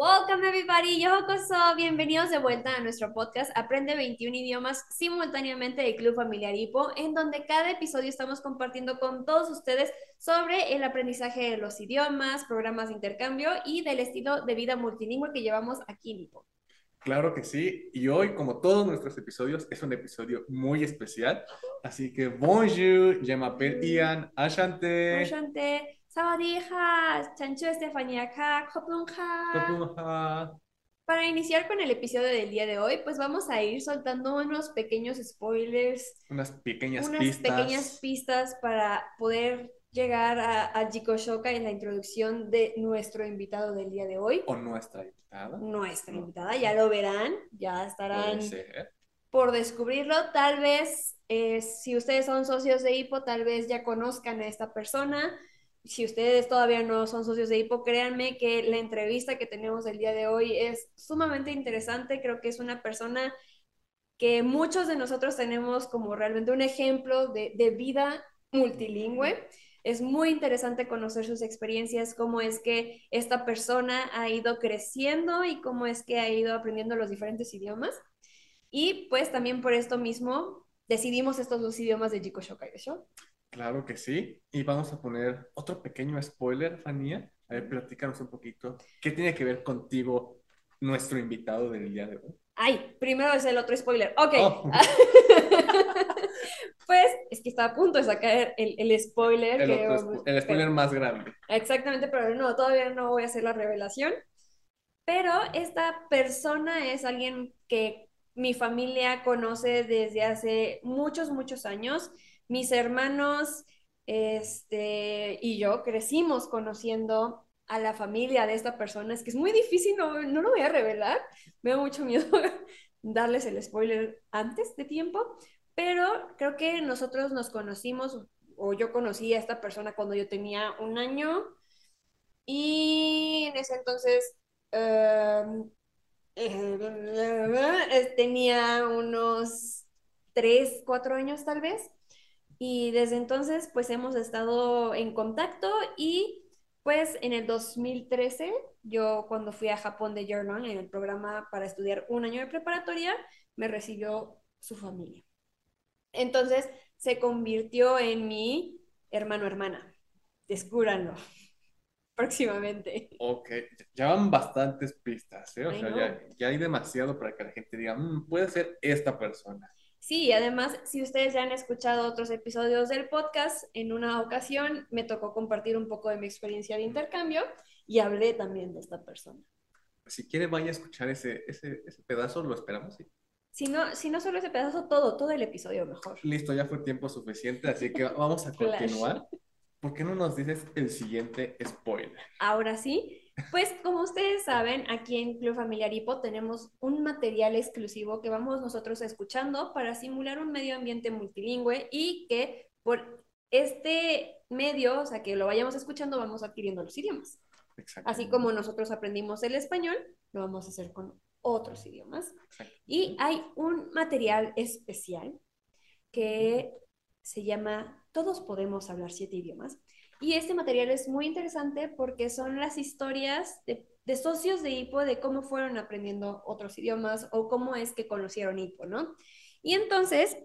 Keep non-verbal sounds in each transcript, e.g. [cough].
Welcome everybody, yo Yokoso, bienvenidos de vuelta a nuestro podcast Aprende 21 idiomas simultáneamente del Club Familiar Hipo, en donde cada episodio estamos compartiendo con todos ustedes sobre el aprendizaje de los idiomas, programas de intercambio y del estilo de vida multilingüe que llevamos aquí en Hipo. Claro que sí, y hoy, como todos nuestros episodios, es un episodio muy especial, así que bonjour, je m'appelle Ian, ashante. Ashante. Sabadeja, Chancho Estefanía acá, Para iniciar con el episodio del día de hoy, pues vamos a ir soltando unos pequeños spoilers. Unas pequeñas unas pistas. pequeñas pistas para poder llegar a, a Jikoshoka en la introducción de nuestro invitado del día de hoy. O nuestra invitada. Nuestra invitada, ya lo verán, ya estarán por descubrirlo. Tal vez, eh, si ustedes son socios de Hipo, tal vez ya conozcan a esta persona si ustedes todavía no son socios de Hipo, créanme que la entrevista que tenemos el día de hoy es sumamente interesante. Creo que es una persona que muchos de nosotros tenemos como realmente un ejemplo de, de vida multilingüe. Es muy interesante conocer sus experiencias, cómo es que esta persona ha ido creciendo y cómo es que ha ido aprendiendo los diferentes idiomas. Y pues también por esto mismo decidimos estos dos idiomas de Jiko Shokai Show. Claro que sí. Y vamos a poner otro pequeño spoiler, Fanía. A ver, platícanos un poquito. ¿Qué tiene que ver contigo nuestro invitado del día de hoy? Ay, primero es el otro spoiler. Ok. Oh. [laughs] pues es que está a punto de sacar el, el spoiler. El, el spoiler más grande. Exactamente, pero no, todavía no voy a hacer la revelación. Pero esta persona es alguien que mi familia conoce desde hace muchos, muchos años mis hermanos este, y yo crecimos conociendo a la familia de esta persona. Es que es muy difícil, no, no lo voy a revelar. Me da mucho miedo [laughs] darles el spoiler antes de tiempo, pero creo que nosotros nos conocimos, o yo conocí a esta persona cuando yo tenía un año, y en ese entonces em, eh, tenía unos tres, cuatro años tal vez. Y desde entonces, pues hemos estado en contacto y pues en el 2013, yo cuando fui a Japón de Yearlong en el programa para estudiar un año de preparatoria, me recibió su familia. Entonces se convirtió en mi hermano hermana. Descúbranlo [laughs] próximamente. Ok, ya van bastantes pistas, ¿eh? O sea, ya, hay demasiado para que la gente diga, mm, puede ser esta persona. Sí, además, si ustedes ya han escuchado otros episodios del podcast, en una ocasión me tocó compartir un poco de mi experiencia de intercambio y hablé también de esta persona. Si quiere, vaya a escuchar ese, ese, ese pedazo, lo esperamos. ¿sí? Si no, si no solo ese pedazo, todo, todo el episodio mejor. Listo, ya fue tiempo suficiente, así que [laughs] vamos a continuar. ¿Por qué no nos dices el siguiente spoiler? Ahora sí, pues como ustedes saben, aquí en Club Familiar Hipo tenemos un material exclusivo que vamos nosotros escuchando para simular un medio ambiente multilingüe y que por este medio, o sea, que lo vayamos escuchando, vamos adquiriendo los idiomas. Así como nosotros aprendimos el español, lo vamos a hacer con otros idiomas. Y hay un material especial que se llama Todos podemos hablar siete idiomas y este material es muy interesante porque son las historias de, socios de HIPO de cómo fueron aprendiendo otros idiomas o cómo es que conocieron HIPO, ¿no? Y entonces,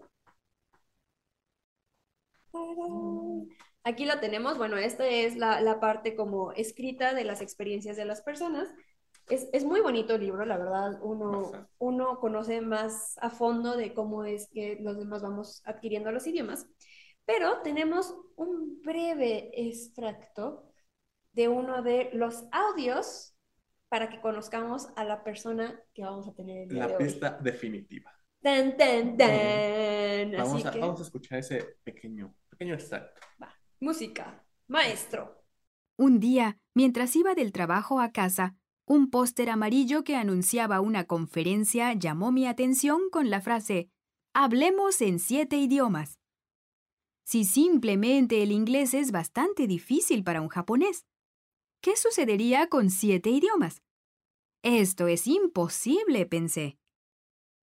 aquí lo tenemos, bueno, esta es la, parte como escrita de las experiencias de las personas. Es, es, muy bonito el libro, la verdad, uno, uno conoce más a fondo de cómo es que los demás vamos adquiriendo los idiomas. Pero tenemos un breve extracto de uno de los audios para que conozcamos a la persona que vamos a tener el día La pista definitiva. Tan, tan, tan. Vamos, a, vamos a escuchar ese pequeño, pequeño extracto. Va. Música. Maestro. Un día, mientras iba del trabajo a casa, un póster amarillo que anunciaba una conferencia llamó mi atención con la frase Hablemos en siete idiomas si simplemente el inglés es bastante difícil para un japonés? ¿Qué sucedería con siete idiomas? Esto es imposible, pensé.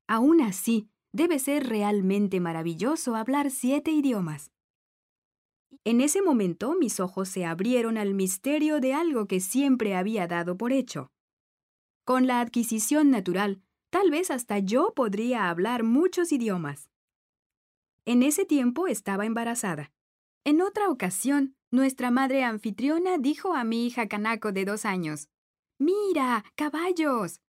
Aún así, debe ser realmente maravilloso hablar siete idiomas. En ese momento mis ojos se abrieron al misterio de algo que siempre había dado por hecho. Con la adquisición natural, tal vez hasta yo podría hablar muchos idiomas. En ese tiempo estaba embarazada. En otra ocasión, nuestra madre anfitriona dijo a mi hija Kanako de dos años, Mira, caballos.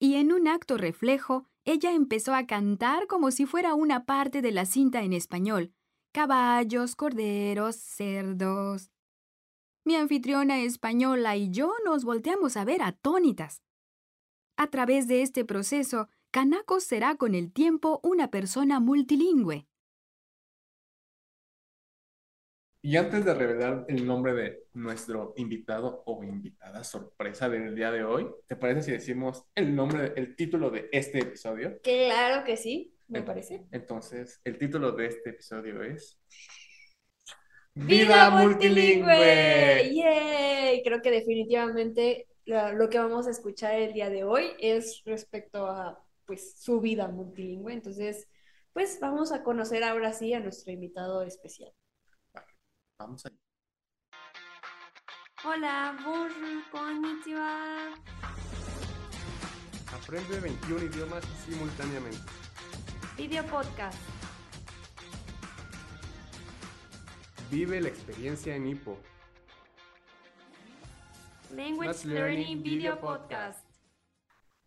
Y en un acto reflejo, ella empezó a cantar como si fuera una parte de la cinta en español. Caballos, corderos, cerdos. Mi anfitriona española y yo nos volteamos a ver atónitas. A través de este proceso, Kanako será con el tiempo una persona multilingüe. Y antes de revelar el nombre de nuestro invitado o invitada sorpresa del día de hoy, ¿te parece si decimos el nombre, el título de este episodio? Claro que sí, me parece. Entonces, el título de este episodio es Vida multilingüe. ¡Yay! Creo que definitivamente lo, lo que vamos a escuchar el día de hoy es respecto a pues su vida multilingüe. Entonces, pues vamos a conocer ahora sí a nuestro invitado especial. Vamos allá. Hola, bonjour, konnichiwa. Aprende 21 idiomas simultáneamente. Video podcast. Vive la experiencia en Hippo. Language Learning Video Podcast.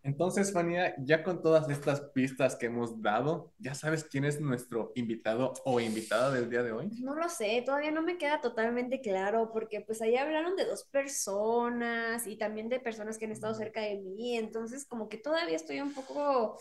Entonces, Fania, ya con todas estas pistas que hemos dado, ¿ya sabes quién es nuestro invitado o invitada del día de hoy? No lo sé, todavía no me queda totalmente claro porque pues ahí hablaron de dos personas y también de personas que han estado cerca de mí, entonces como que todavía estoy un poco,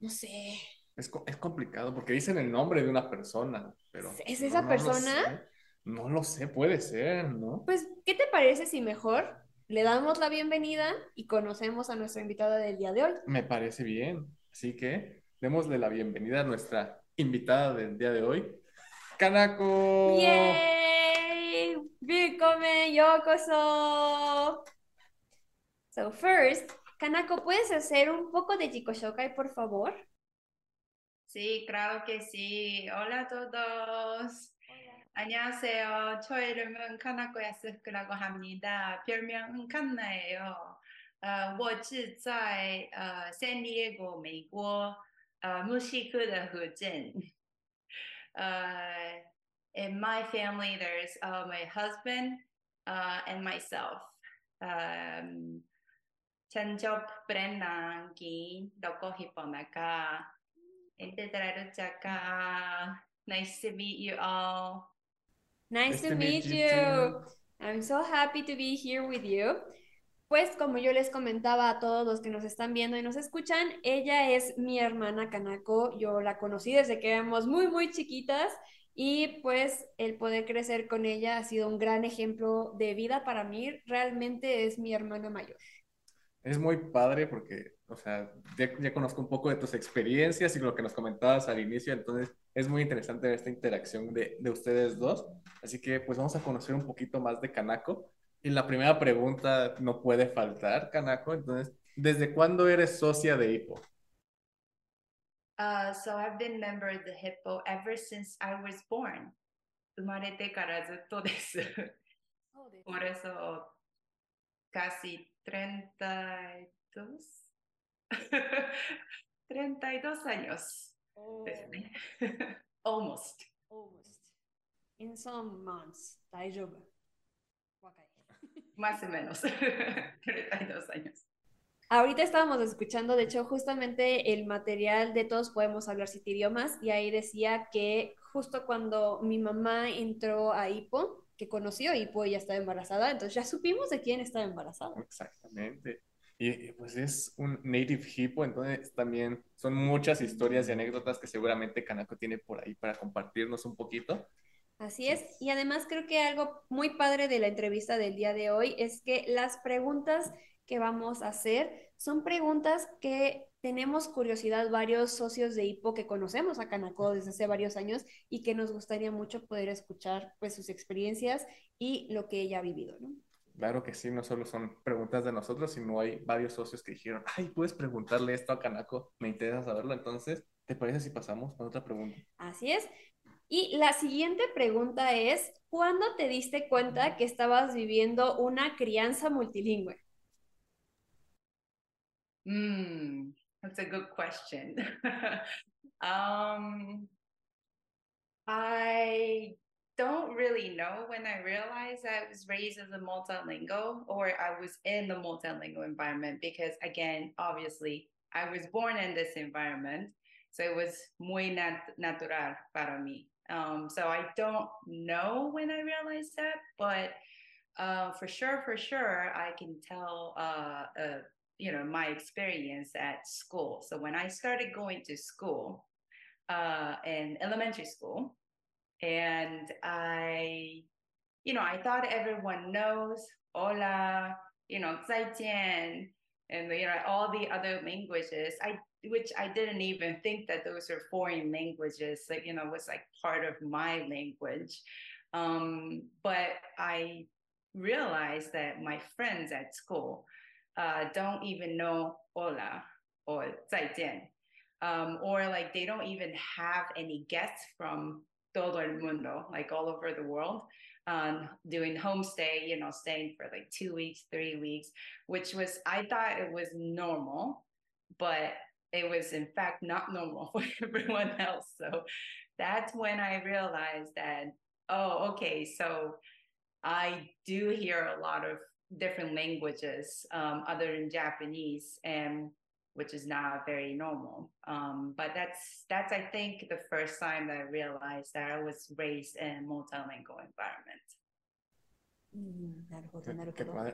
no sé, Es, es complicado porque dicen el nombre de una persona, pero ¿Es esa no persona? sé. No lo sé, puede ser, ¿no? Pues, ¿qué te parece si mejor le damos la bienvenida y conocemos a nuestra invitada del día de hoy? Me parece bien. Así que démosle la bienvenida a nuestra invitada del día de hoy, Kanako. ¡Yay! ¡Willkommen! ¡Yokoso! So first, Kanako, ¿puedes hacer un poco de Jikoshokai, por favor? Sí, claro que sí. Hola a todos. 안녕하세요. 저 이름은 카나코 야스크라고 합니다. 별명은 칸나예요.呃，我是在呃 San Diego 美国呃墨西哥的河镇。呃 in my family, there's uh, my husband uh, and myself. Um, 천적 브랜나기 넣고 싶어나가 인테드라루자가 Nice to meet you all. Nice to meet you. I'm so happy to be here with you. Pues como yo les comentaba a todos los que nos están viendo y nos escuchan, ella es mi hermana Kanako. Yo la conocí desde que éramos muy, muy chiquitas y pues el poder crecer con ella ha sido un gran ejemplo de vida para mí. Realmente es mi hermana mayor. Es muy padre porque, o sea, ya, ya conozco un poco de tus experiencias y lo que nos comentabas al inicio, entonces es muy interesante esta interacción de, de ustedes dos. Así que pues vamos a conocer un poquito más de Kanako. Y la primera pregunta no puede faltar, Kanako. Entonces, ¿desde cuándo eres socia de Hippo? Uh, so I've been member of the Hippo ever since I was born. 生まれてからずっとです。Por eso casi 32 32 años ですね。[laughs] Almost. Almost. In some months. 大丈夫。若い。 Más [laughs] o menos. [laughs] 32 años. Ahorita estábamos escuchando, de hecho, justamente el material de Todos Podemos Hablar Siete Idiomas y ahí decía que justo cuando mi mamá entró a Hipo, que conoció a Hipo, ella estaba embarazada, entonces ya supimos de quién estaba embarazada. Exactamente. Y pues es un native hippo, entonces también son muchas historias y anécdotas que seguramente Kanako tiene por ahí para compartirnos un poquito. Así es, y además creo que algo muy padre de la entrevista del día de hoy es que las preguntas que vamos a hacer son preguntas que tenemos curiosidad varios socios de Hipo que conocemos a Kanako desde hace varios años y que nos gustaría mucho poder escuchar pues sus experiencias y lo que ella ha vivido, ¿no? Claro que sí, no solo son preguntas de nosotros, sino hay varios socios que dijeron, ay, puedes preguntarle esto a Kanako, me interesa saberlo. Entonces, ¿te parece si pasamos con otra pregunta? Así es. Y la siguiente pregunta es, ¿cuándo te diste cuenta que estabas viviendo una crianza multilingüe? Hmm, that's a good question. [laughs] um, I don't really know when I realized I was raised as a multilingual or I was in the multilingual environment because, again, obviously, I was born in this environment. So it was muy nat- natural para mí. Um, so I don't know when I realized that, but uh, for sure, for sure, I can tell, uh, uh, you know, my experience at school. So when I started going to school, uh, in elementary school, and I, you know, I thought everyone knows hola, you know, zaijian, and you know, all the other languages. I which I didn't even think that those are foreign languages, like, you know, was like part of my language. Um, but I realized that my friends at school uh, don't even know hola or zaijian. Um, or like they don't even have any guests from todo el mundo, like all over the world, um, doing homestay, you know, staying for like two weeks, three weeks, which was, I thought it was normal, but it was in fact not normal [laughs] for everyone else. So that's when I realized that, oh, okay, so I do hear a lot of different languages um, other than Japanese. And which is not very normal. Um, but that's that's I think the first time that I realized that I was raised in a multilingual environment.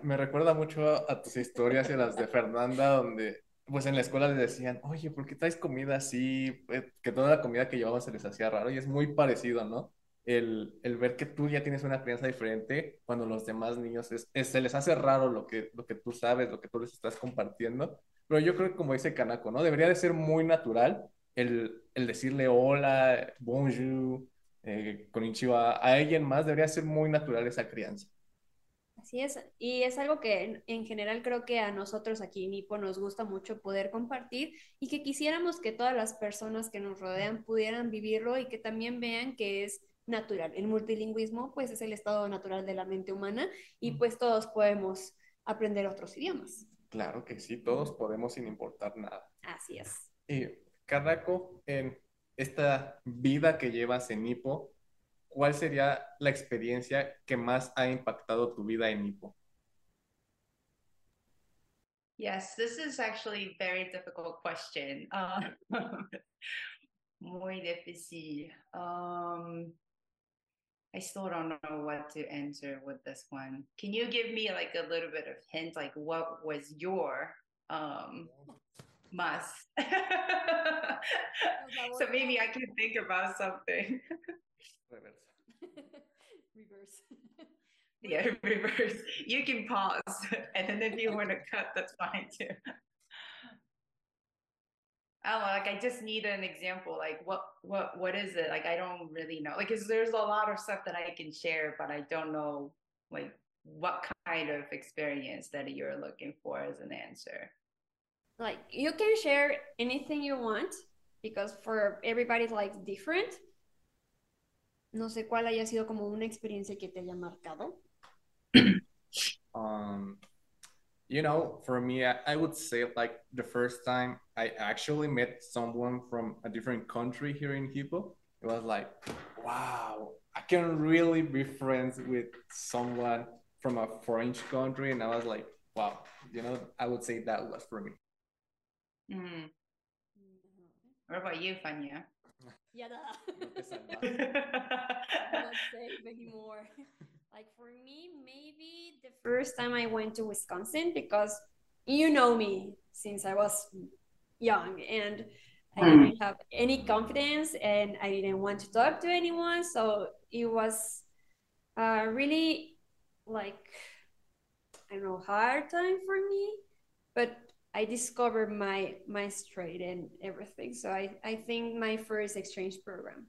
Me recuerda mucho a tus historias y a las de Fernanda, donde pues en la escuela les decían, oye, ¿por qué traes comida así? Eh, que toda la comida que llevamos se les hacía raro y es muy parecido, ¿no? El, el ver que tú ya tienes una crianza diferente cuando los demás niños es, se les hace raro lo que, lo que tú sabes, lo que tú les estás compartiendo pero yo creo que como dice Kanako, ¿no? Debería de ser muy natural el, el decirle hola, bonjour, eh, konnichiwa a alguien más, debería ser muy natural esa crianza. Así es, y es algo que en, general creo que a nosotros aquí en Nipo nos gusta mucho poder compartir y que quisiéramos que todas las personas que nos rodean pudieran vivirlo y que también vean que es natural. El multilingüismo pues es el estado natural de la mente humana y pues todos podemos aprender otros idiomas. Claro que sí, todos podemos sin importar nada. Así es. Y Carraco, en esta vida que llevas en Nipo, ¿cuál sería la experiencia que más ha impactado tu vida en Nipo? Yes, this is actually a very difficult question. Uh, [laughs] muy difícil. Um, I still don't know what to answer with this one. Can you give me like a little bit of hint, like what was your um must? [laughs] so maybe I can think about something. [laughs] [laughs] reverse. yeah, reverse. You can pause, and then if you want to cut, that's fine too. I don't know, like I just need an example. Like what what what is it? Like I don't really know. Like cause there's a lot of stuff that I can share, but I don't know like what kind of experience that you're looking for as an answer. Like you can share anything you want because for everybody like different. No sé cuál haya sido como una experiencia que te haya marcado. [clears throat] um you know, for me, I, I, would say like the first time I actually met someone from a different country here in Hippo, it was like, wow, I can really be friends with someone from a French country. And I was like, wow, you know, I would say that was for me. Mm. What about you, Fania? Yeah, Let's say anymore. Like for me, maybe the first time I went to Wisconsin because you know me since I was young and I hmm. didn't have any confidence and I didn't want to talk to anyone. So it was uh, really like, I don't know, hard time for me. But I discovered my my straight and everything. So I, I think my first exchange program.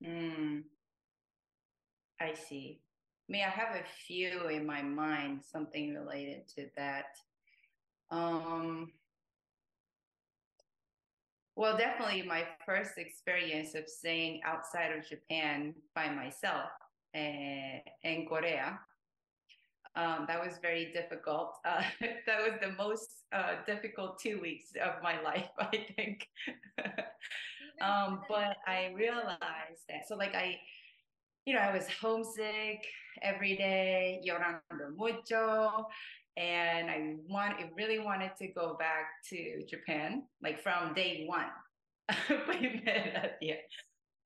Mm. I see. I mean, I have a few in my mind, something related to that. Um, well, definitely my first experience of staying outside of Japan by myself uh, in Korea. Um, that was very difficult. Uh, [laughs] that was the most uh, difficult two weeks of my [laughs] life, I think. um, but I realized that. So, like, I, you know, I was homesick every day, llorando mucho, and I want, I really wanted to go back to Japan, like from day one. [laughs]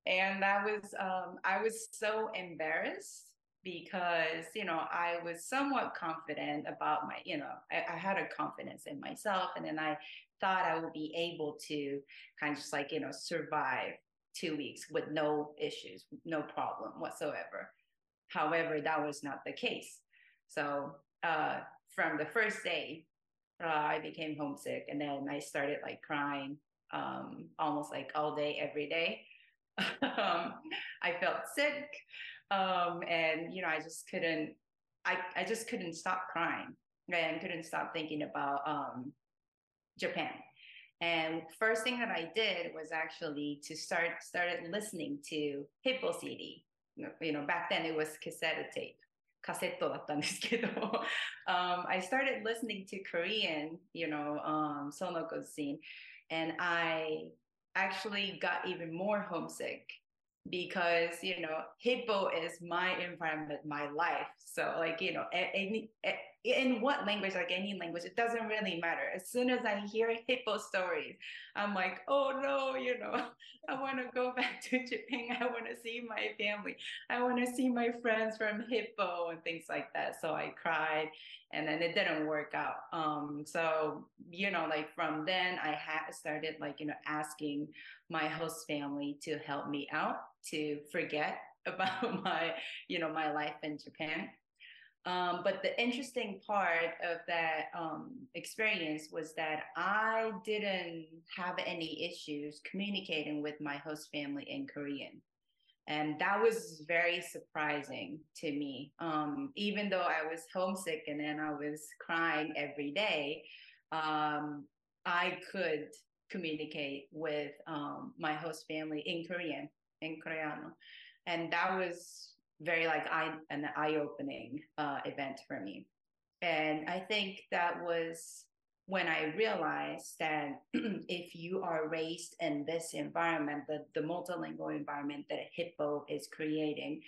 And that was, um, I was so embarrassed because you know i was somewhat confident about my you know I, I, had a confidence in myself and then i thought i would be able to kind of just like you know survive two weeks with no issues no problem whatsoever. However that was not the case. So uh, from the first day uh, i became homesick and then i started like crying um, almost like all day every day. [laughs] Um, i felt sick um, and you know, I just couldn't, I, I just couldn't stop crying and couldn't stop thinking about um, Japan. And first thing that I did was actually to start started listening to Hippo CD. You know, back then it was cassette tape. カセットだったんですけど、um, [laughs] I started listening to Korean, you know, um, Sonoko scene, and I actually got even more homesick because you know hippo is my environment my life so like you know any in what language like any language it doesn't really matter. As soon as i hear [laughs] hippo stories i'm like oh no you know. [laughs] I want to go [laughs] back to japan. I want to see my family. I want to see my friends from hippo and things like that. So i cried and then it didn't work out. Um so you know like from then i had started like you know asking my host family to help me out to forget about my you know my life in japan um, but the interesting part of that um, experience was that I didn't have any issues communicating with my host family in Korean. And that was very surprising to me. Um, even though I was homesick and then I was crying every day, um, I could communicate with um, my host family in Korean, in Koreano. And that was very like eye, an eye-opening uh, event for me. And I think that was when I realized that [clears throat] if you are raised in this environment, the, the multilingual environment that Hippo is creating,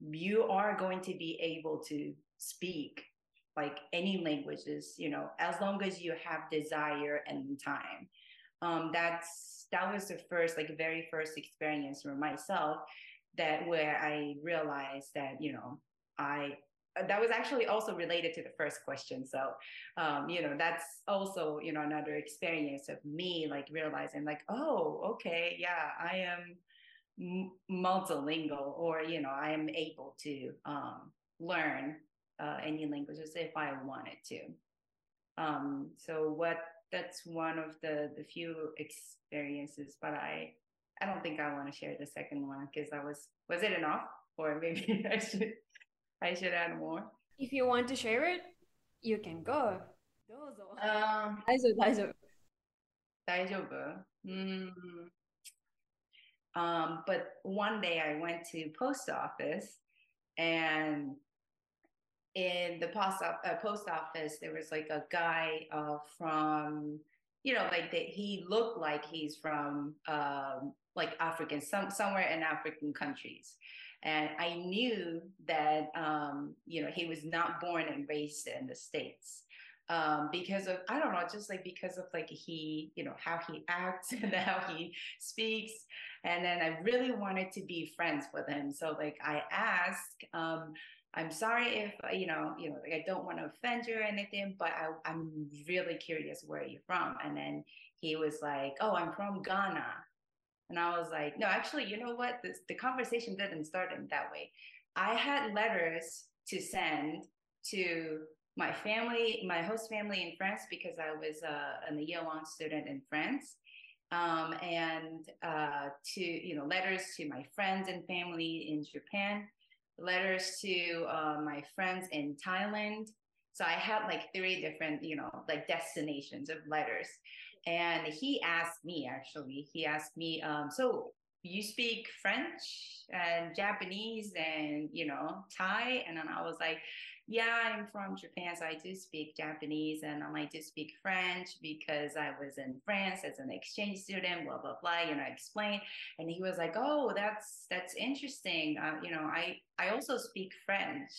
you are going to be able to speak like any languages, you know, as long as you have desire and time. Um, that's that was the first, like very first experience for myself that where I realized that, you know, I that was actually also related to the first question. So, um, you know, that's also, you know, another experience of me like realizing like, oh, okay, yeah, I am multilingual or, you know, I am able to um, learn uh, any languages if I wanted to. Um, so what that's one of the the few experiences, but I I don't think I want to share the second one because I was was it enough, or [laughs] maybe I should I should add more. If you want to share it, you can go. Dozo. Um, daiso, daiso. Mm. Um, but one day I went to post office and in the post, op- uh, post office there was like a guy uh, from you know like that he looked like he's from um, like African, some somewhere in African countries. And I knew that um, you know he was not born and raised in the states um, because of I don't know, just like because of like he you know how he acts [laughs] and how he speaks. And then I really wanted to be friends with him, so like I asked. Um, I'm sorry if you know, you know, like I don't want to offend you or anything, but I, I'm really curious where you're from. And then he was like, "Oh, I'm from Ghana." And I was like, no, actually, you know what? This, the conversation didn't start in that way. I had letters to send to my family, my host family in France, because I was uh, an year long student in France. Um, and uh, to, you know, letters to my friends and family in Japan, letters to uh, my friends in Thailand. So I had like three different, you know, like destinations of letters and he asked me actually he asked me um, so you speak french and japanese and you know thai and then i was like yeah, I'm from Japan, so I do speak Japanese and I like to speak French because I was in France as an exchange student, blah, blah, blah, you know, explained, And he was like, oh, that's, that's interesting. Uh, you know, I, I also speak French.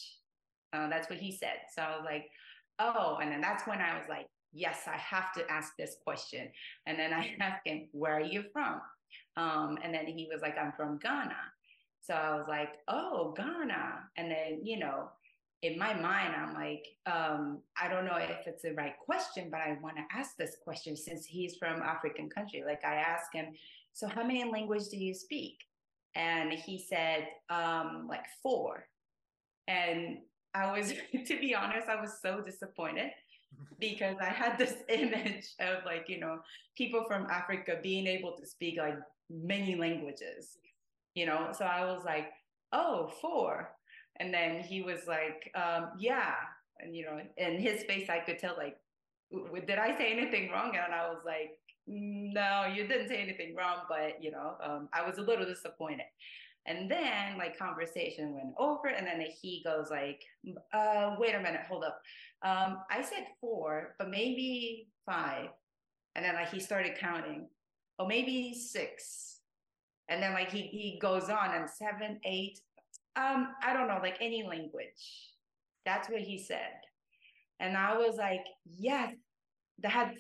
Uh, that's what he said. So I was like, oh, and then that's when I was like, yes, I have to ask this question. And then I asked him, where are you from? Um, and then he was like, I'm from Ghana. So I was like, oh, Ghana. And then, you know, in my mind, I'm like, um, I don't know if it's the right question, but I want to ask this question since he's from African country. Like I asked him, so how many languages do you speak? And he said, um, like four. And I was, [laughs] to be honest, I was so disappointed because I had this [laughs] image of like, you know, people from Africa being able to speak like many languages, you know? So I was like, oh, four. And then he was like, um, yeah. And, you know, in his face, I could tell, like, did I say anything wrong? And I was like, no, you didn't say anything wrong, but, you know, um, I was a little disappointed. And then like conversation went over, and then he goes like, uh, "Wait a minute, hold up. Um, I said four, but maybe five. And then like he started counting, oh, maybe six. And then like he he goes on and seven, eight, um, I don't know, like any language. That's what he said. And I was like, yes, that's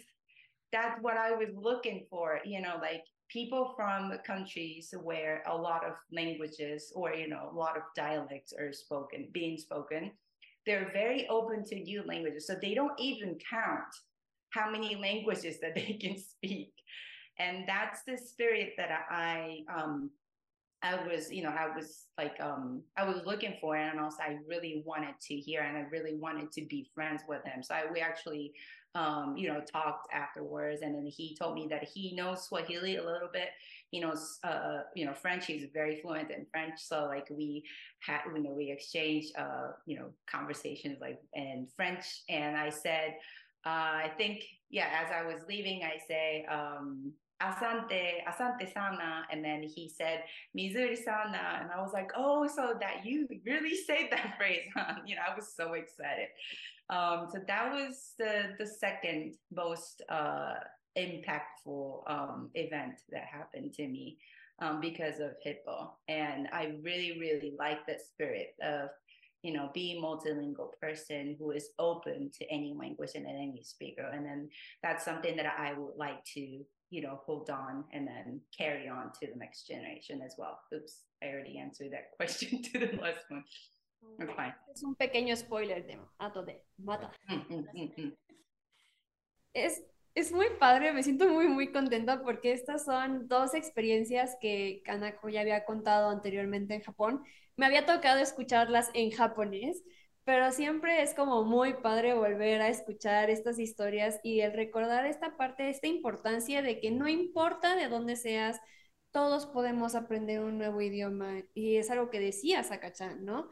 that's what I was looking for, you know, like people from countries where a lot of languages or you know a lot of dialects are spoken being spoken they're very open to new languages so they don't even count how many languages that [laughs] they can speak and that's the spirit that i um I was, you know, I was like, um, I was looking for and also I really wanted to hear, and I really wanted to be friends with him. So I, we actually um, you know, talked afterwards. And then he told me that he knows Swahili a little bit. He knows, uh, you know, French. He's very fluent in French. So like we had, you know, we exchanged, uh, you know, conversations like in French. And I said, uh, I think, yeah, as I was leaving, I say, um, Asante, Asante Sana. And then he said, Mizuri Sana. And I was like, oh, so that you really [laughs] say that phrase, huh? [laughs] You know, I was so excited. Um, so that was the the second most uh, impactful um, event that happened to me um, because of Hippo, and I really really like the spirit of you know being multilingual person who is open to any language and any speaker, and then that's something that I would like to you know hold on and then carry on to the next generation as well. Oops, I already answered that [laughs] question to the last one. Es un pequeño spoiler de Ato de Mata. es, es muy padre, me siento muy, muy contenta porque estas son dos experiencias que Kanako ya había contado anteriormente en Japón. Me había tocado escucharlas en japonés, pero siempre es como muy padre volver a escuchar estas historias y el recordar esta parte, esta importancia de que no importa de dónde seas, todos podemos aprender un nuevo idioma. Y es algo que decía Sakachan, ¿no?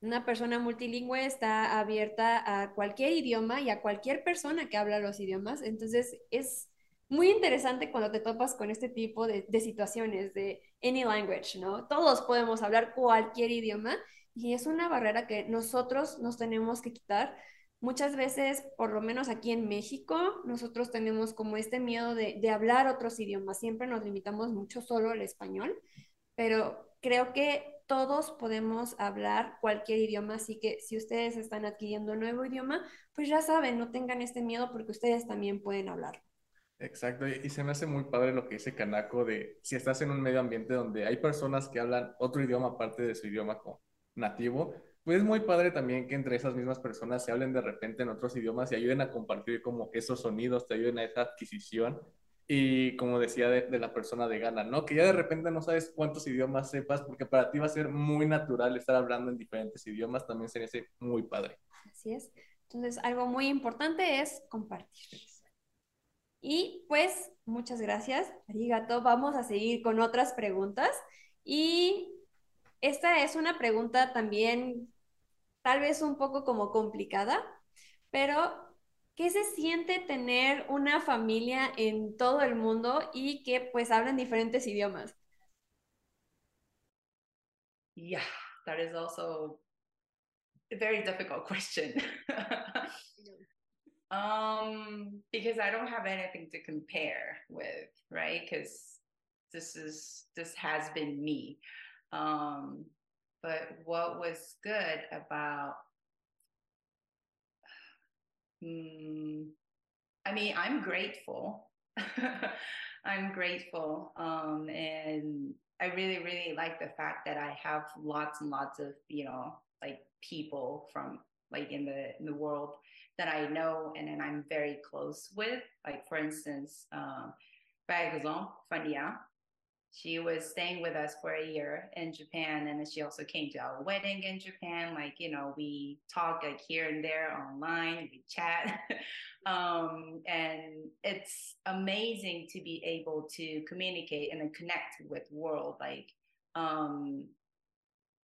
Una persona multilingüe está abierta a cualquier idioma y a cualquier persona que habla los idiomas. Entonces es muy interesante cuando te topas con este tipo de, situaciones de any language, ¿no? Todos podemos hablar cualquier idioma y es una barrera que nosotros nos tenemos que quitar. Muchas veces, por lo menos aquí en México, nosotros tenemos como este miedo de, de hablar otros idiomas. Siempre nos limitamos mucho solo al español, pero creo que todos podemos hablar cualquier idioma, así que si ustedes están adquiriendo un nuevo idioma, pues ya saben, no tengan este miedo porque ustedes también pueden hablar. Exacto, y se me hace muy padre lo que dice Kanako de si estás en un medio ambiente donde hay personas que hablan otro idioma aparte de su idioma nativo, pues es muy padre también que entre esas mismas personas se hablen de repente en otros idiomas y ayuden a compartir como esos sonidos, te ayuden a esa adquisición y como decía de, la persona de Ghana, ¿no? Que ya de repente no sabes cuántos idiomas sepas, porque para ti va a ser muy natural estar hablando en diferentes idiomas, también sería muy padre. Así es. Entonces, algo muy importante es compartir. Y pues, muchas gracias, Arigato. Vamos a seguir con otras preguntas. Y esta es una pregunta también, tal vez un poco como complicada, pero ¿Qué se siente tener una familia en todo el mundo y que pues hablan diferentes idiomas? Yeah, that is also a very difficult question. [laughs] um, because I don't have anything to compare with, right? Because this is this has been me. Um, but what was good about mm, I mean, I'm grateful. [laughs] I'm grateful. Um, and I really, really like the fact that I have lots and lots of, you know, like people from like in the in the world that I know and then I'm very close with. Like for instance, um, par exemple, Fania, she was staying with us for a year in Japan, and she also came to our wedding in Japan. Like you know, we talk like here and there online, we chat, [laughs] um, and it's amazing to be able to communicate and connect with world. Like, um,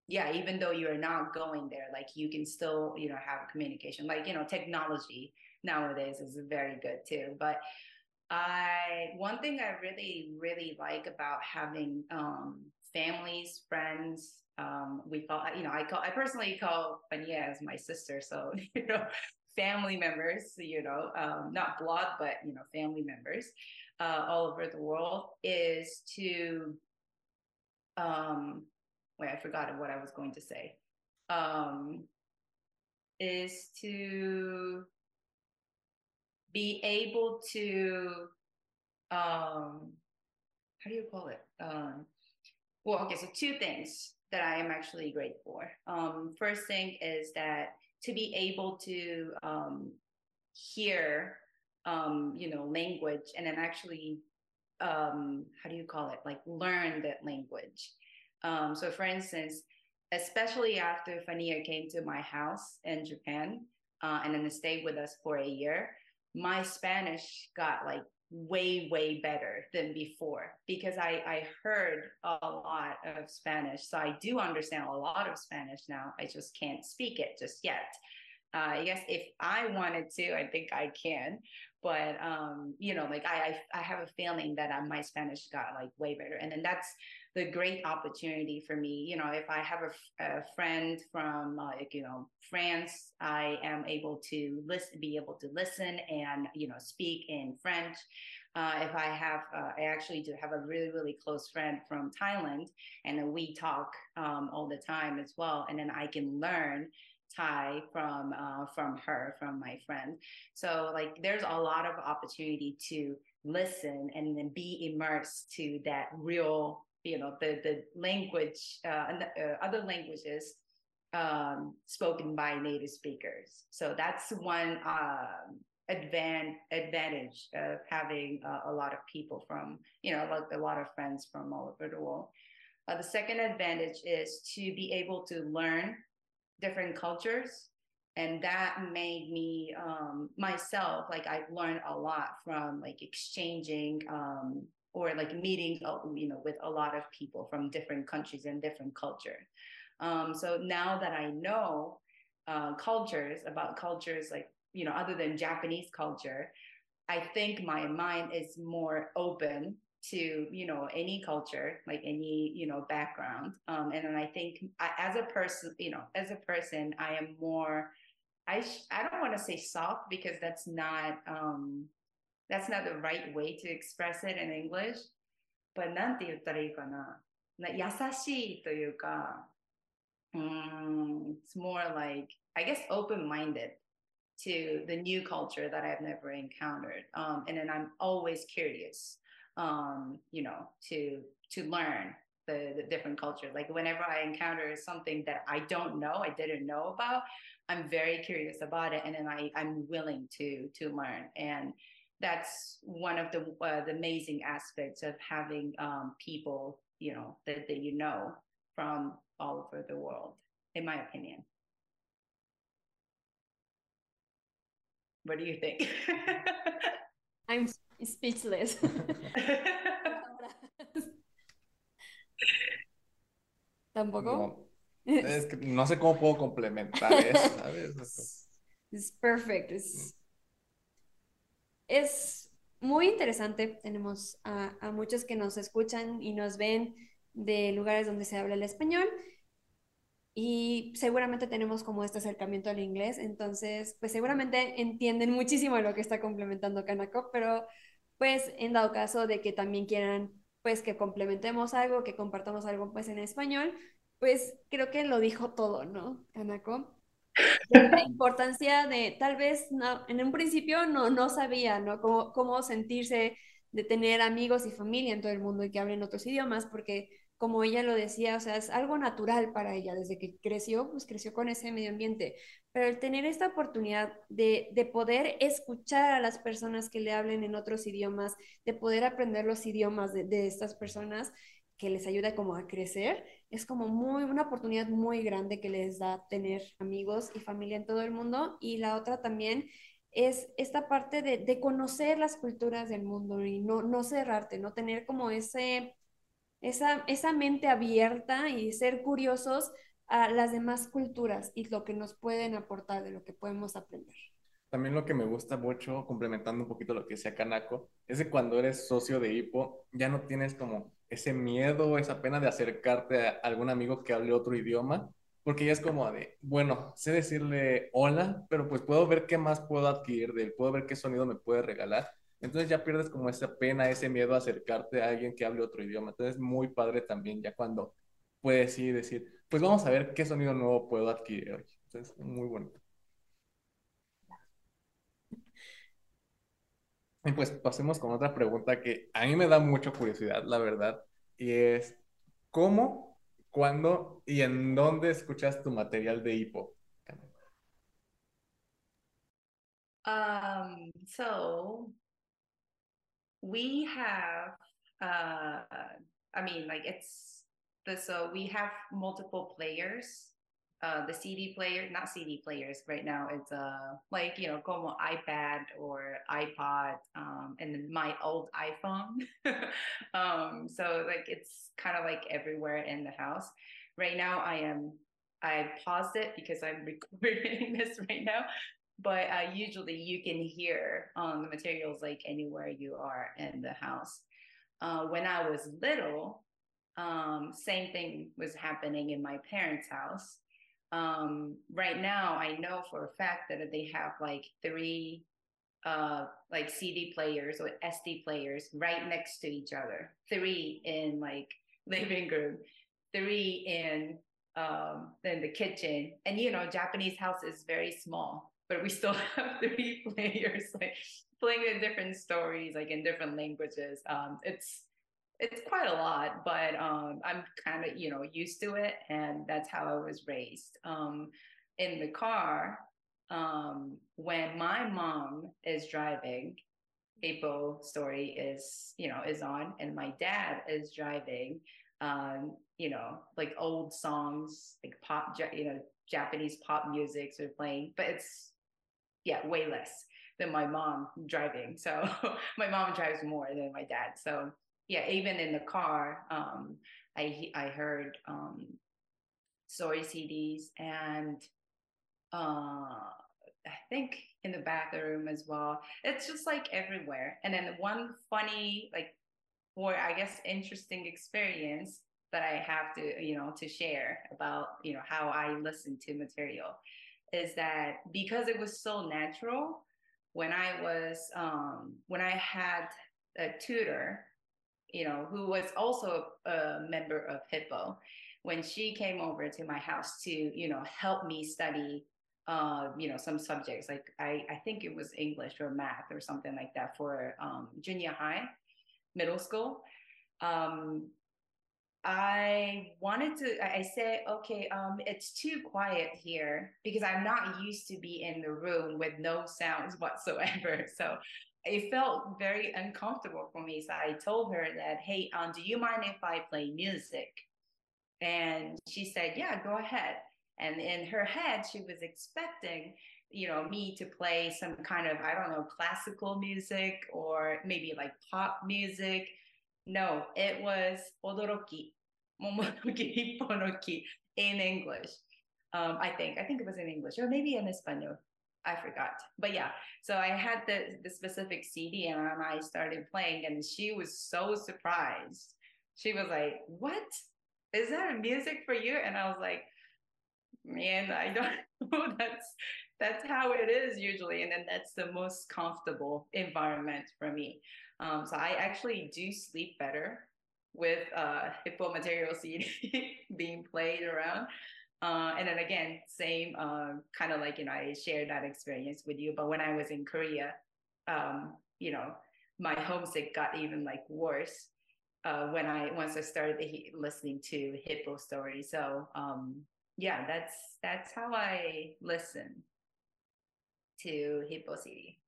yeah, even though you are not going there, like you can still you know have communication. Like you know, technology nowadays is very good too, but I one thing I really really like about having um, families, friends. Um, we call you know I call I personally call Fania as my sister, so [laughs] you know family members, you know, um, not blood, but you know family members uh, all over the world is to um, wait I forgot what I was going to say um, is to be able to um how do you call it? Um well okay so two things that i am actually grateful for. Um first thing is that to be able to um hear um you know language and then actually um how do you call it? Like learn that language. Um so for instance especially after fania came to my house in japan uh, and then stayed with us for a year my Spanish got like way way better than before because I I heard a lot of Spanish, so I do understand a lot of Spanish now. I just can't speak it just yet. Uh, I guess if I wanted to, I think I can. But um, you know, like I, I, I have a feeling that uh, my Spanish got like way better, and then that's the great opportunity for me. You know, if I have a, a friend from like you know France, I am able to listen, be able to listen and you know speak in French. Uh, if I have, uh, I actually do have a really, really close friend from Thailand, and we talk um, all the time as well. And then I can learn Thai from uh, from her, from my friend. So like, there's a lot of opportunity to listen and then be immersed to that real you know the the language uh, uh, other languages um, spoken by native speakers. So that's one um, advan- advantage of having uh, a lot of people from you know like a lot of friends from all over the world. Uh, the second advantage is to be able to learn different cultures and that made me um, myself like i've learned a lot from like exchanging um, or like meeting, uh, you know, with a lot of people from different countries and different culture. Um, so now that I know uh, cultures about cultures like you know other than Japanese culture, I think my mind is more open to you know any culture like any you know background um, and then i think I, as a person you know as a person i am more i sh- i don't want to say soft because that's not um that's not the right way to express it in English. But なんて言ったらいいかな。な優しいというか、um, it's more like, I guess, open-minded to the new culture that I've never encountered. Um, and then I'm always curious, um, you know, to to learn the, the different cultures. Like whenever I encounter something that I don't know, I didn't know about, I'm very curious about it, and then I I'm willing to to learn. And that's one of the uh, the amazing aspects of having um, people you know that, that you know from all over the world in my opinion. What do you think? [laughs] I'm speechless. [laughs] Tampoco. No, [laughs] es que no sé cómo puedo complementar eso sabes? It's perfect. It's es muy interesante. Tenemos a, muchos que nos escuchan y nos ven de lugares donde se habla el español. y seguramente tenemos como este acercamiento al inglés, entonces pues seguramente entienden muchísimo lo que está complementando Kanako, pero pues en dado caso de que también quieran pues que complementemos algo, que compartamos algo pues en español, pues creo que lo dijo todo, ¿no, Kanako? La importancia de, tal vez no, en un principio no, no sabía, ¿no? Cómo, cómo sentirse de tener amigos y familia en todo el mundo y que hablen otros idiomas, porque como ella lo decía, o sea, es algo natural para ella, desde que creció, pues creció con ese medio ambiente, pero el tener esta oportunidad de, de poder escuchar a las personas que le hablen en otros idiomas, de poder aprender los idiomas de, de estas personas, que les ayuda como a crecer, es como muy, una oportunidad muy grande que les da tener amigos y familia en todo el mundo. Y la otra también es esta parte de, de conocer las culturas del mundo y no, no cerrarte, no tener como ese esa, esa mente abierta y ser curiosos a las demás culturas y lo que nos pueden aportar, de lo que podemos aprender. También lo que me gusta mucho, complementando un poquito lo que decía Kanako, es que cuando eres socio de Hippo, ya no tienes como ese miedo, esa pena de acercarte a algún amigo que hable otro idioma, porque ya es como de, bueno, sé decirle hola, pero pues puedo ver qué más puedo adquirir de él, puedo ver qué sonido me puede regalar entonces ya pierdes como esa pena, ese miedo a acercarte a alguien que hable otro idioma. Entonces es muy padre también ya cuando puedes ir decir, pues vamos a ver qué sonido nuevo puedo adquirir hoy. Entonces, muy bonito. Y pues pasemos con otra pregunta que a mí me da mucha curiosidad, la verdad, y es, ¿cómo, cuándo y en dónde escuchas tu material de hipo? Um, so we have uh i mean like it's the so we have multiple players uh the cd player not cd players right now it's uh like you know como ipad or ipod um and my old iphone [laughs] um so like it's kind of like everywhere in the house right now i am i paused it because i'm [laughs] recording this right now but uh, usually you can hear um, the materials like anywhere you are in the house. Uh, when I was little, um, same thing was happening in my parents' house. Um, right now, I know for a fact that they have like three uh, like CD players or SD players right next to each other. Three in like [laughs] living room, three in um, in the kitchen, and you know Japanese house is very small but we still [laughs] have three [laughs] players like playing in different stories like in different languages. Um it's it's quite a lot but um i'm kind of you know used to it and that's how i was raised um in the car um when my mom is driving Apo story is you know is on and my dad is driving um you know like old songs like pop you know japanese pop music are playing but it's yeah, way less than my mom driving. So [laughs] my mom drives more than my dad. So yeah, even in the car, um, I I heard um, story CDs and uh, I think in the bathroom as well. It's just like everywhere. And then one funny, like, or I guess interesting experience that I have to, you know, to share about, you know, how I listen to material is that because it was so natural, when I was um, when I had a tutor, you know, who was also a member of Hippo, when she came over to my house to, you know, help me study uh, you know, some subjects like I, I think it was English or math or something like that for um, junior high, middle school. Um, I wanted to, I said, okay, um, it's too quiet here because I'm not used to be in the room with no sounds [laughs] whatsoever. So it felt very uncomfortable for me. So I told her that, hey, um, do you mind if I play music? And she said, yeah, go ahead. And in her head, she was expecting, you know, me to play some kind of, I don't know, classical music or maybe like pop music. No, it was odoroki, [laughs] Momonoki Hipponoki in English. Um, I think. I think it was in English or maybe in Espanol. I forgot. But yeah, so I had the, the specific CD and I started playing and she was so surprised. She was like, What? Is that music for you? And I was like, "Man, I don't [laughs] know that's that's how it is usually, and then that's the most comfortable environment for me. Um, so I actually do sleep better with uh, Hippo material CD [laughs] being played around. Uh, and then again, same uh, kind of like you know I shared that experience with you. But when I was in Korea, um, you know, my homesick got even like worse uh, when I once I started listening to Hippo stories. So um, yeah, that's that's how I listen to Hippo CD.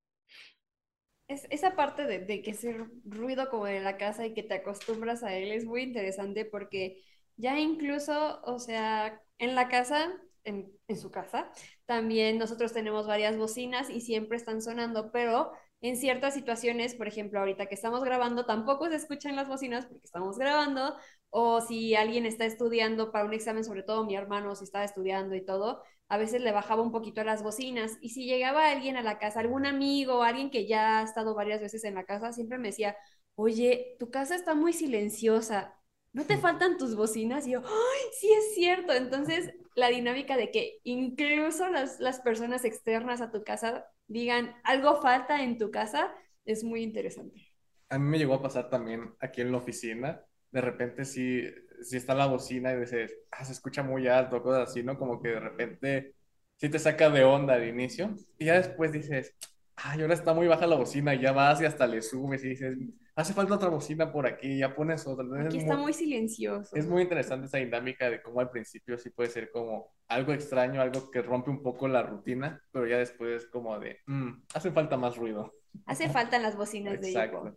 Es, esa parte de, de, que ese ruido como en la casa y que te acostumbras a él es muy interesante porque ya incluso, o sea, en la casa, en, su casa, también nosotros tenemos varias bocinas y siempre están sonando, pero en ciertas situaciones, por ejemplo, ahorita que estamos grabando, tampoco se escuchan las bocinas porque estamos grabando, o si alguien está estudiando para un examen, sobre todo mi hermano, si estaba estudiando y todo, a veces le bajaba un poquito a las bocinas. Y si llegaba alguien a la casa, algún amigo, alguien que ya ha estado varias veces en la casa, siempre me decía, oye, tu casa está muy silenciosa, ¿no te faltan tus bocinas? Y yo, ¡ay, sí es cierto! Entonces, la dinámica de que incluso las, las personas externas a tu casa digan, algo falta en tu casa, es muy interesante. A mí me llegó a pasar también aquí en la oficina, de repente sí, si está la bocina y dices, ah, se escucha muy alto, cosas así, ¿no? Como que de repente sí te saca de onda al inicio y ya después dices, ay, ahora está muy baja la bocina y ya vas y hasta le subes y dices, hace falta otra bocina por aquí, ya pones otra. aquí está muy, silencioso. Es muy interesante esa dinámica de cómo al principio sí puede ser como algo extraño, algo que rompe un poco la rutina, pero ya después es como de, mm, hace falta más ruido. Hace falta las bocinas de Exacto.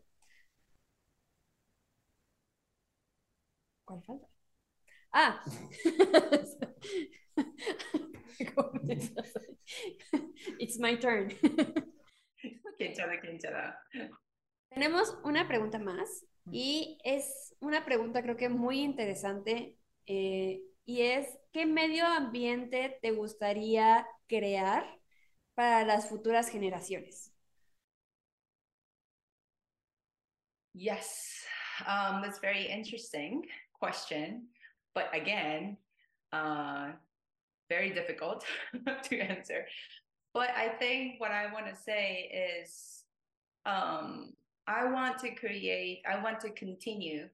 ¿Cuál falta? Ah. [laughs] [laughs] It's my turn. [laughs] [laughs] Tenemos una pregunta más y es una pregunta creo que muy interesante eh, y es ¿qué medio ambiente te gustaría crear para las futuras generaciones? Yes, um, that's very interesting. question, but again, uh, very difficult [laughs] to answer. But I think what I want to say is um, I want to create, I want to continue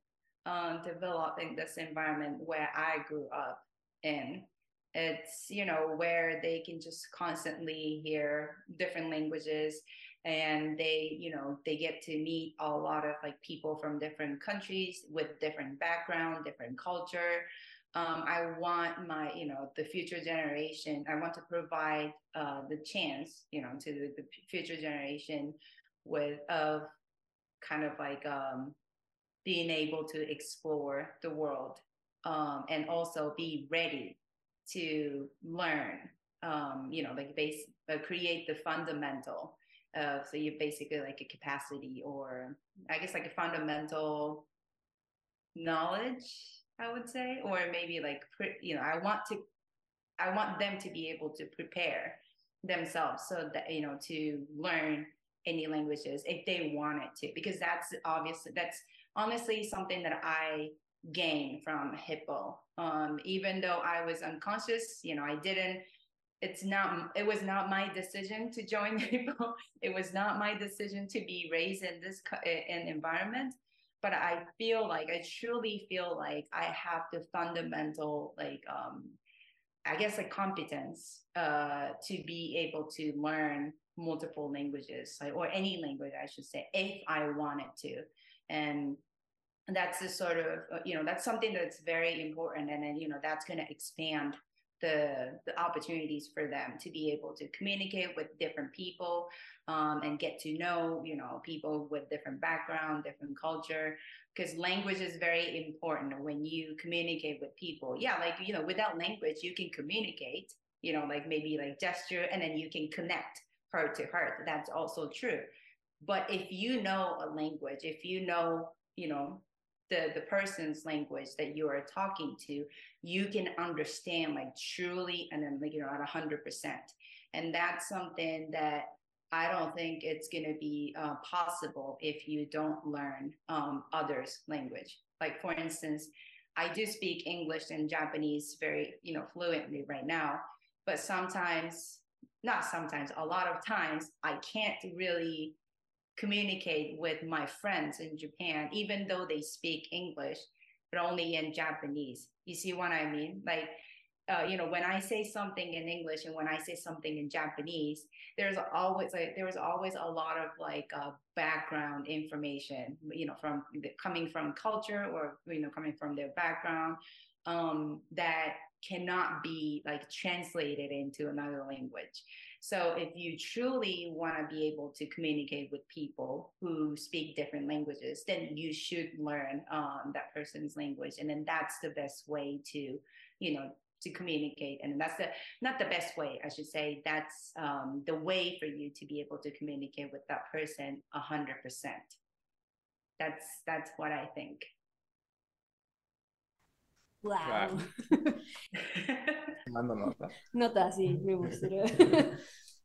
um, developing this environment where I grew up in. It's, you know, where they can just constantly hear different languages and they you know they get to meet a lot of like people from different countries with different background different culture um, i want my you know the future generation i want to provide uh, the chance you know to the, the future generation with of kind of like um, being able to explore the world um, and also be ready to learn um, you know like base uh, create the fundamental uh, so you basically like a capacity or I guess like a fundamental knowledge, I would say, or maybe like you know I want to I want them to be able to prepare themselves so that you know to learn any languages if they want it to because that's obviously that's honestly something that I gain from Hippo. Um, even though I was unconscious, you know, I didn't it's not it was not my decision to join [laughs] Hippo it was not my decision to be raised in this in environment but i feel like i truly feel like i have the fundamental like um i guess like competence uh to be able to learn multiple languages like, or any language i should say if i wanted to. And that's the sort of uh, you know that's something that's very important and then you know that's going to expand the the opportunities for them to be able to communicate with different people um, and get to know you know people with different background different culture because language is very important when you communicate with people. Yeah like you know without language you can communicate you know like maybe like gesture and then you can connect heart to heart. That's also true. But if you know a language if you know you know the the person's language that you are talking to you can understand like truly and then like you know at 100% and that's something that i don't think it's going to be uh, possible if you don't learn um, others language like for instance I do speak English and Japanese very, you know, fluently right now, but sometimes, not sometimes, a lot of times, I can't really communicate with my friends in Japan, even though they speak English, but only in Japanese. You see what I mean? Like, uh, you know, when I say something in English and when I say something in Japanese, there's always like there was always a lot of like uh, background information, you know, from coming from culture or you know coming from their background um, that cannot be like translated into another language. So if you truly want to be able to communicate with people who speak different languages, then you should learn um, that person's language, and then that's the best way to, you know, to communicate. And that's the not the best way, I should say. That's um, the way for you to be able to communicate with that person a hundred percent. That's that's what I think. Wow. [laughs] Mando nota. Nota, sí, me gusta. [laughs]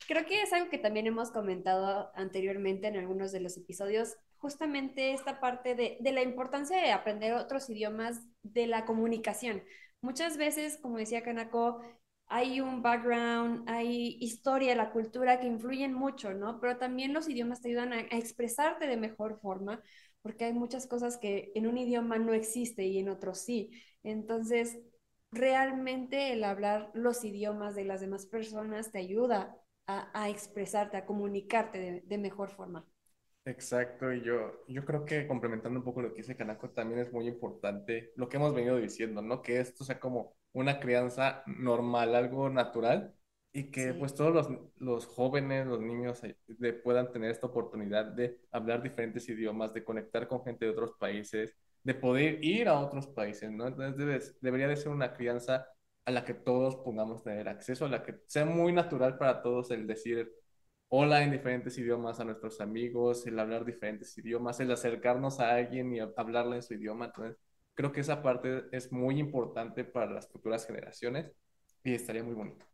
Creo que es algo que también hemos comentado anteriormente en algunos de los episodios, justamente esta parte de, de la importancia de aprender otros idiomas de la comunicación. Muchas veces, como decía Kanako, hay un background, hay historia, la cultura que influyen mucho, ¿no? Pero también los idiomas te ayudan a, expresarte de mejor forma, porque hay muchas cosas que en un idioma no existe y en otro sí. Entonces, realmente el hablar los idiomas de las demás personas te ayuda a, expresarte, a comunicarte de, mejor forma. Exacto, y yo, yo creo que complementando un poco lo que dice Kanako, también es muy importante lo que hemos venido diciendo, ¿no? Que esto sea como una crianza normal, algo natural, y que sí. pues todos los, los, jóvenes, los niños de, puedan tener esta oportunidad de hablar diferentes idiomas, de conectar con gente de otros países, de poder ir a otros países, ¿no? Entonces debe, debería de ser una crianza a la que todos pongamos tener acceso, a la que sea muy natural para todos el decir hola en diferentes idiomas a nuestros amigos, el hablar diferentes idiomas, el acercarnos a alguien y hablarle en su idioma. Entonces, creo que esa parte es muy importante para las futuras generaciones y estaría muy bonito.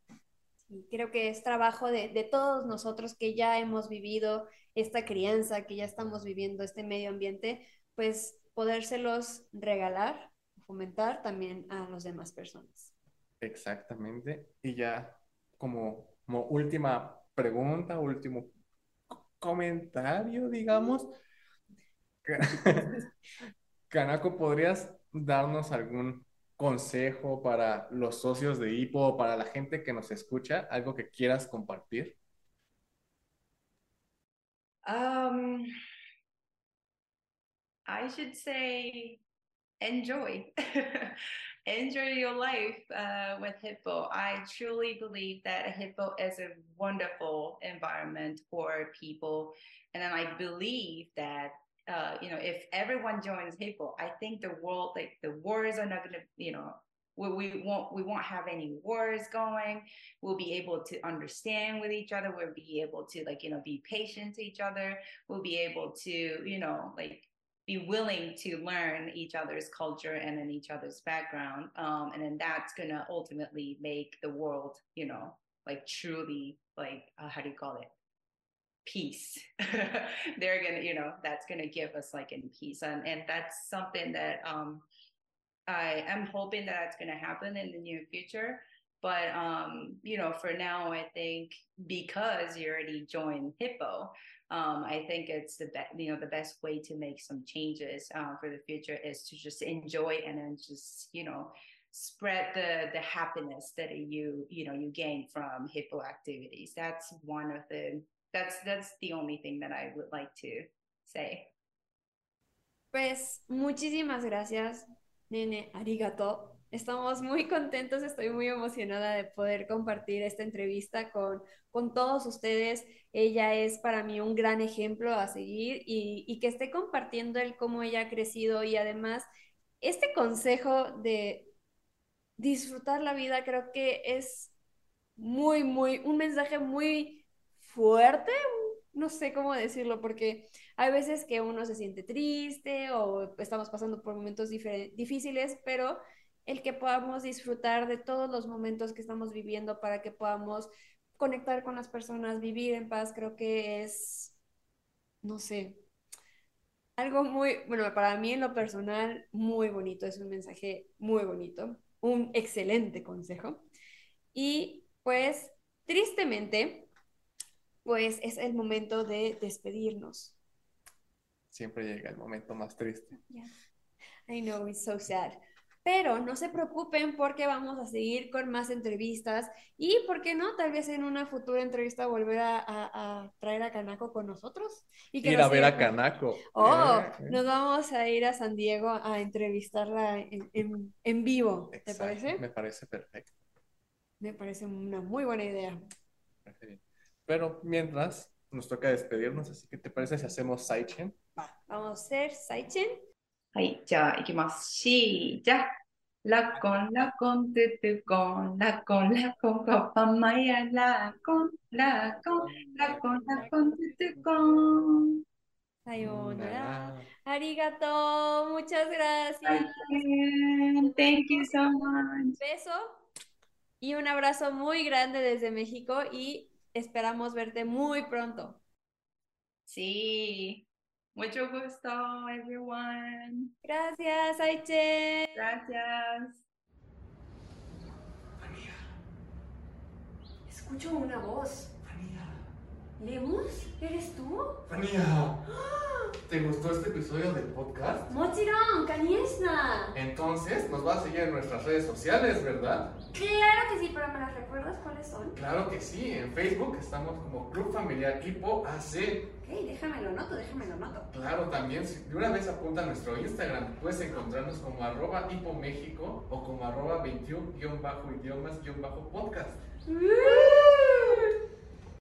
Sí, creo que es trabajo de, de todos nosotros que ya hemos vivido esta crianza, que ya estamos viviendo este medio ambiente, pues podérselos regalar, fomentar también a las demás personas. Exactamente. Y ya como, como última pregunta, último comentario, digamos. [laughs] Kanako, ¿podrías darnos algún consejo para los socios de Hippo o para la gente que nos escucha? ¿Algo que quieras compartir? Um, I should say enjoy. [laughs] enjoy your life uh, with Hippo. I truly believe that Hippo is a wonderful environment for people. And then I believe that, uh, you know, if everyone joins Hippo, I think the world, like the wars are not going to, you know, we, we won't we won't have any wars going we'll be able to understand with each other we'll be able to like you know be patient to each other we'll be able to you know like be willing to learn each other's culture and in each other's background um, and then that's to ultimately make the world you know like truly like uh, how do you call it? Peace. [laughs] They're gonna you know that's gonna give us like in peace and and that's something that um i am hoping that that's gonna happen in the near future but um you know for now i think because you already joined Hippo um, I think it's the be- you know the best way to make some changes uh, for the future is to just enjoy and then just you know spread the the happiness that you you know you gain from Hippo activities. That's one of the that's that's the only thing that I would like to say. Pues muchísimas gracias, nene, arigato. Estamos muy contentos, estoy muy emocionada de poder compartir esta entrevista con, con todos ustedes. Ella es para mí un gran ejemplo a seguir y, y, que esté compartiendo el cómo ella ha crecido y además este consejo de disfrutar la vida creo que es muy, muy, un mensaje muy fuerte, no sé cómo decirlo, porque hay veces que uno se siente triste o estamos pasando por momentos difíciles, pero el que podamos disfrutar de todos los momentos que estamos viviendo para que podamos conectar con las personas, vivir en paz, creo que es, no sé, algo muy, bueno, para mí en lo personal, muy bonito, es un mensaje muy bonito, un excelente consejo. Y pues, tristemente, pues es el momento de despedirnos. Siempre llega el momento más triste. Yeah. I know, it's so sad. Pero no se preocupen porque vamos a seguir con más entrevistas y, ¿por qué no? Tal vez en una futura entrevista volver a, a- a traer a Kanako con nosotros. Y que Ir a ver a Kanako. Oh, Eh, eh. nos vamos a ir a San Diego a entrevistarla en, en- en vivo. ¿Te Exacto, parece? Me parece perfecto. Me parece una muy buena idea. Pero mientras, nos toca despedirnos, así que ¿te parece si hacemos Saichen? Vamos a hacer Saichen. はい、じゃあ行きます。しーじゃ。ラコンラコントゥトゥコン、ラコンラコンコパマヤラコン、ラコン、ラコンラコントゥトゥコン。さようなら。ありがとう。Muchas gracias. Thank you so much. beso y un abrazo muy grande desde México y esperamos verte muy pronto. Sí. Mucho gusto, everyone. Gracias, Aiche. Gracias. Escucho una voz. ¿Lemus? ¿Eres tú? Fania, ¿te gustó este episodio del podcast? Mochiron, Kaniesna. Entonces, nos vas a seguir en nuestras redes sociales, ¿verdad? Claro que sí, pero ¿me las recuerdas cuáles son? Claro que sí, en Facebook estamos como Club Familiar Hipo AC. Ok, déjame lo noto, déjame lo noto. Claro, también, de una vez apunta a nuestro Instagram, puedes encontrarnos como arroba Hipo México o como arroba 21-idiomas-podcast. ¡Uh!